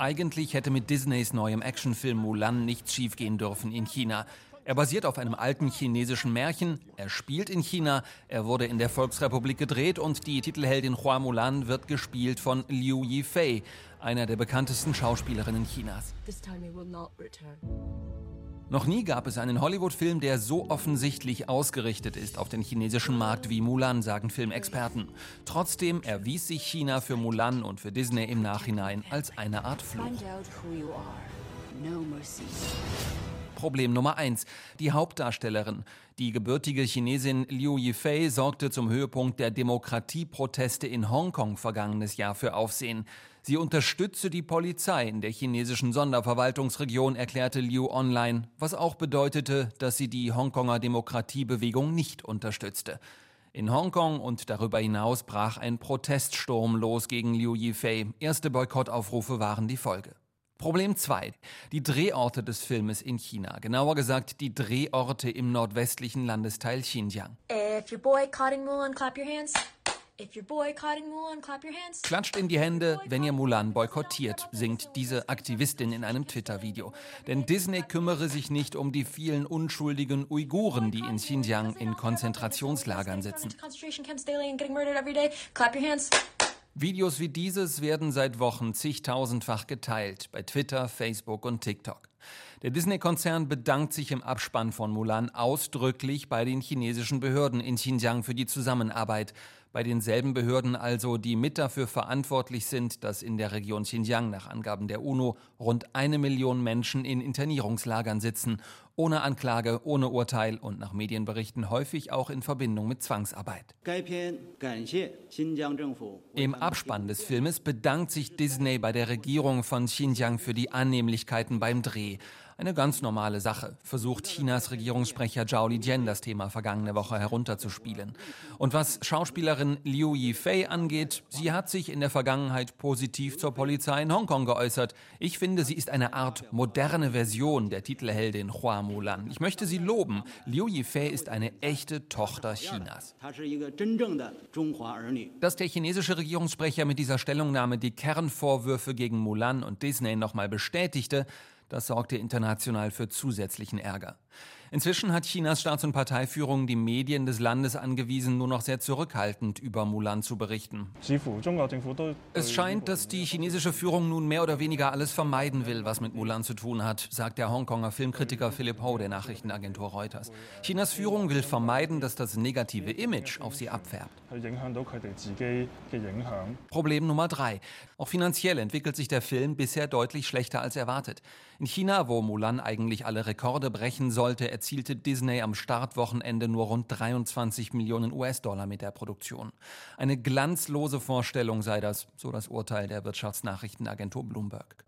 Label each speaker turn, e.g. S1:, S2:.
S1: Eigentlich hätte mit Disneys neuem Actionfilm Mulan nichts schiefgehen dürfen in China. Er basiert auf einem alten chinesischen Märchen, er spielt in China, er wurde in der Volksrepublik gedreht und die Titelheldin Hua Mulan wird gespielt von Liu Yifei, einer der bekanntesten Schauspielerinnen Chinas. Noch nie gab es einen Hollywood-Film, der so offensichtlich ausgerichtet ist auf den chinesischen Markt wie Mulan, sagen Filmexperten. Trotzdem erwies sich China für Mulan und für Disney im Nachhinein als eine Art Fluch. Problem Nummer eins. Die Hauptdarstellerin. Die gebürtige Chinesin Liu Yifei sorgte zum Höhepunkt der Demokratieproteste in Hongkong vergangenes Jahr für Aufsehen. Sie unterstütze die Polizei in der chinesischen Sonderverwaltungsregion, erklärte Liu online, was auch bedeutete, dass sie die Hongkonger Demokratiebewegung nicht unterstützte. In Hongkong und darüber hinaus brach ein Proteststurm los gegen Liu Yifei. Erste Boykottaufrufe waren die Folge. Problem 2. Die Drehorte des Filmes in China. Genauer gesagt die Drehorte im nordwestlichen Landesteil Xinjiang. If you're boycotting Mulan, clap your hands. Klatscht in die Hände, wenn ihr Mulan boykottiert, singt diese Aktivistin in einem Twitter-Video. Denn Disney kümmere sich nicht um die vielen unschuldigen Uiguren, die in Xinjiang in Konzentrationslagern sitzen. Videos wie dieses werden seit Wochen zigtausendfach geteilt bei Twitter, Facebook und TikTok. Der Disney-Konzern bedankt sich im Abspann von Mulan ausdrücklich bei den chinesischen Behörden in Xinjiang für die Zusammenarbeit. Bei denselben Behörden also, die mit dafür verantwortlich sind, dass in der Region Xinjiang nach Angaben der UNO rund eine Million Menschen in Internierungslagern sitzen, ohne Anklage, ohne Urteil und nach Medienberichten häufig auch in Verbindung mit Zwangsarbeit. Im Abspann des Filmes bedankt sich Disney bei der Regierung von Xinjiang für die Annehmlichkeiten beim Dreh. Eine ganz normale Sache, versucht Chinas Regierungssprecher Zhao Lijian das Thema vergangene Woche herunterzuspielen. Und was Schauspielerin Liu Yifei angeht, sie hat sich in der Vergangenheit positiv zur Polizei in Hongkong geäußert. Ich finde, sie ist eine Art moderne Version der Titelheldin Hua Mulan. Ich möchte sie loben. Liu Yifei ist eine echte Tochter Chinas. Dass der chinesische Regierungssprecher mit dieser Stellungnahme die Kernvorwürfe gegen Mulan und Disney nochmal bestätigte, das sorgte international für zusätzlichen Ärger. Inzwischen hat Chinas Staats- und Parteiführung die Medien des Landes angewiesen, nur noch sehr zurückhaltend über Mulan zu berichten. Es scheint, dass die chinesische Führung nun mehr oder weniger alles vermeiden will, was mit Mulan zu tun hat, sagt der Hongkonger Filmkritiker Philip Ho der Nachrichtenagentur Reuters. Chinas Führung will vermeiden, dass das negative Image auf sie abfärbt. Problem Nummer drei. Auch finanziell entwickelt sich der Film bisher deutlich schlechter als erwartet. In China, wo Mulan eigentlich alle Rekorde brechen sollte, erzielte Disney am Startwochenende nur rund 23 Millionen US-Dollar mit der Produktion. Eine glanzlose Vorstellung sei das, so das Urteil der Wirtschaftsnachrichtenagentur Bloomberg.